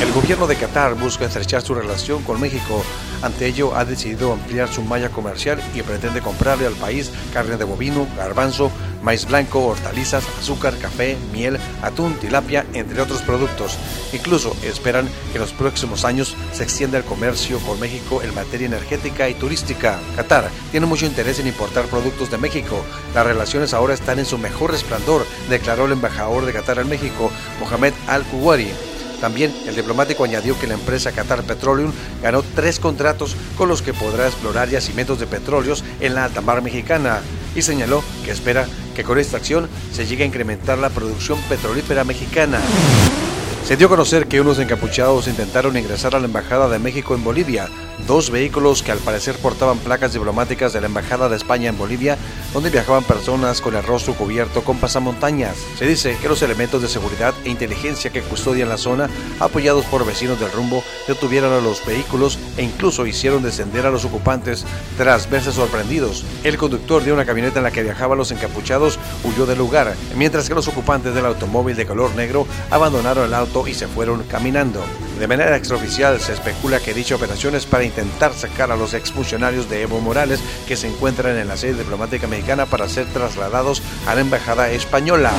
El gobierno de Qatar busca estrechar su relación con México. Ante ello, ha decidido ampliar su malla comercial y pretende comprarle al país carne de bovino, garbanzo, maíz blanco, hortalizas, azúcar, café, miel, atún, tilapia, entre otros productos. Incluso esperan que en los próximos años se extienda el comercio con México en materia energética y turística. Qatar tiene mucho interés en importar productos de México. Las relaciones ahora están en su mejor resplandor, declaró el embajador de Qatar en México, Mohamed Al-Kuwari. También el diplomático añadió que la empresa Qatar Petroleum ganó tres contratos con los que podrá explorar yacimientos de petróleos en la alta mar mexicana y señaló que espera que con esta acción se llegue a incrementar la producción petrolífera mexicana. Se dio a conocer que unos encapuchados intentaron ingresar a la Embajada de México en Bolivia, dos vehículos que al parecer portaban placas diplomáticas de la Embajada de España en Bolivia, donde viajaban personas con el rostro cubierto con pasamontañas. Se dice que los elementos de seguridad e inteligencia que custodian la zona, apoyados por vecinos del rumbo, detuvieron a los vehículos e incluso hicieron descender a los ocupantes tras verse sorprendidos. El conductor de una camioneta en la que viajaban los encapuchados huyó del lugar, mientras que los ocupantes del automóvil de color negro abandonaron el auto y se fueron caminando. De manera extraoficial se especula que dicha operación es para intentar sacar a los exfuncionarios de Evo Morales que se encuentran en la sede diplomática mexicana para ser trasladados a la embajada española.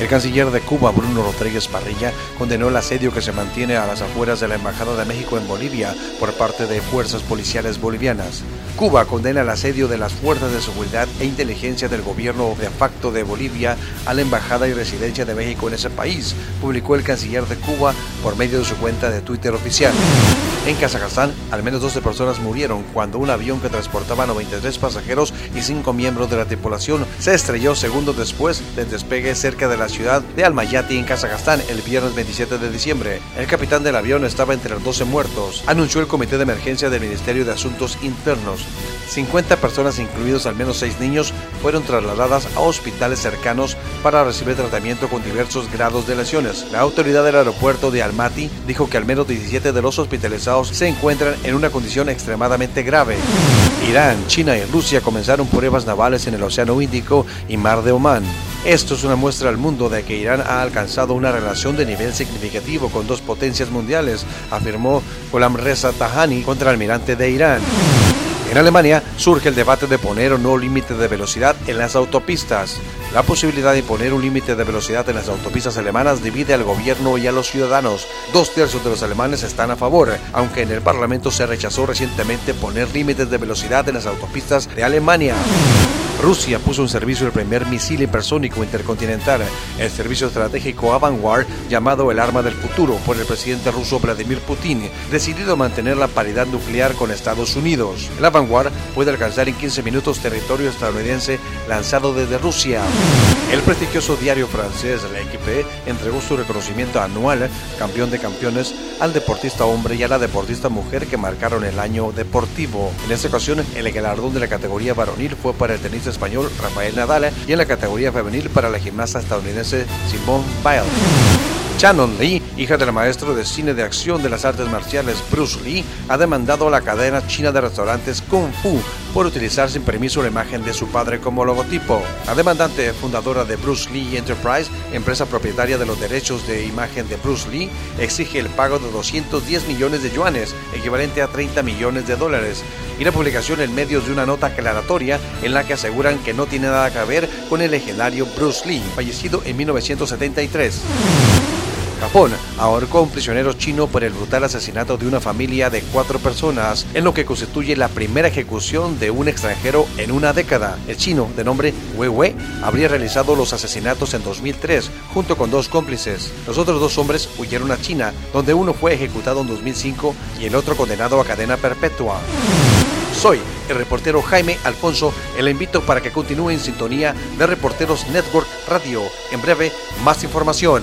El canciller de Cuba, Bruno Rodríguez Parrilla, condenó el asedio que se mantiene a las afueras de la Embajada de México en Bolivia por parte de fuerzas policiales bolivianas. Cuba condena el asedio de las fuerzas de seguridad e inteligencia del gobierno de facto de Bolivia a la Embajada y Residencia de México en ese país, publicó el canciller de Cuba por medio de su cuenta de Twitter oficial. En Kazajstán, al menos 12 personas murieron cuando un avión que transportaba 93 pasajeros y 5 miembros de la tripulación se estrelló segundos después del despegue cerca de la ciudad de Almaty en Kazajstán el viernes 27 de diciembre. El capitán del avión estaba entre los 12 muertos, anunció el Comité de Emergencia del Ministerio de Asuntos Internos. 50 personas, incluidos al menos 6 niños, fueron trasladadas a hospitales cercanos para recibir tratamiento con diversos grados de lesiones. La autoridad del aeropuerto de Almaty dijo que al menos 17 de los hospitalizados se encuentran en una condición extremadamente grave. Irán, China y Rusia comenzaron pruebas navales en el Océano Índico y Mar de Omán. Esto es una muestra al mundo de que Irán ha alcanzado una relación de nivel significativo con dos potencias mundiales, afirmó Ghulam Reza Tahani, contraalmirante de Irán. En Alemania surge el debate de poner o no límite de velocidad en las autopistas. La posibilidad de poner un límite de velocidad en las autopistas alemanas divide al gobierno y a los ciudadanos. Dos tercios de los alemanes están a favor, aunque en el Parlamento se rechazó recientemente poner límites de velocidad en las autopistas de Alemania. Rusia puso en servicio el primer misil hipersónico intercontinental, el servicio estratégico Avangard, llamado el arma del futuro por el presidente ruso Vladimir Putin, decidido a mantener la paridad nuclear con Estados Unidos. El Avangard puede alcanzar en 15 minutos territorio estadounidense lanzado desde Rusia. El prestigioso diario francés L'Equipe entregó su reconocimiento anual, campeón de campeones, al deportista hombre y a la deportista mujer que marcaron el año deportivo. En esta ocasión, el galardón de la categoría varonil fue para el tenista español Rafael Nadal y en la categoría femenil para la gimnasta estadounidense Simone Biles. Shannon Lee, hija del maestro de cine de acción de las artes marciales Bruce Lee, ha demandado a la cadena china de restaurantes Kung Fu por utilizar sin permiso la imagen de su padre como logotipo. La demandante fundadora de Bruce Lee Enterprise, empresa propietaria de los derechos de imagen de Bruce Lee, exige el pago de 210 millones de yuanes, equivalente a 30 millones de dólares, y la publicación en medios de una nota aclaratoria en la que aseguran que no tiene nada que ver con el legendario Bruce Lee, fallecido en 1973. Japón ahorcó a un prisionero chino por el brutal asesinato de una familia de cuatro personas, en lo que constituye la primera ejecución de un extranjero en una década. El chino, de nombre Wei habría realizado los asesinatos en 2003 junto con dos cómplices. Los otros dos hombres huyeron a China, donde uno fue ejecutado en 2005 y el otro condenado a cadena perpetua. Soy el reportero Jaime Alfonso y le invito para que continúe en sintonía de Reporteros Network Radio. En breve, más información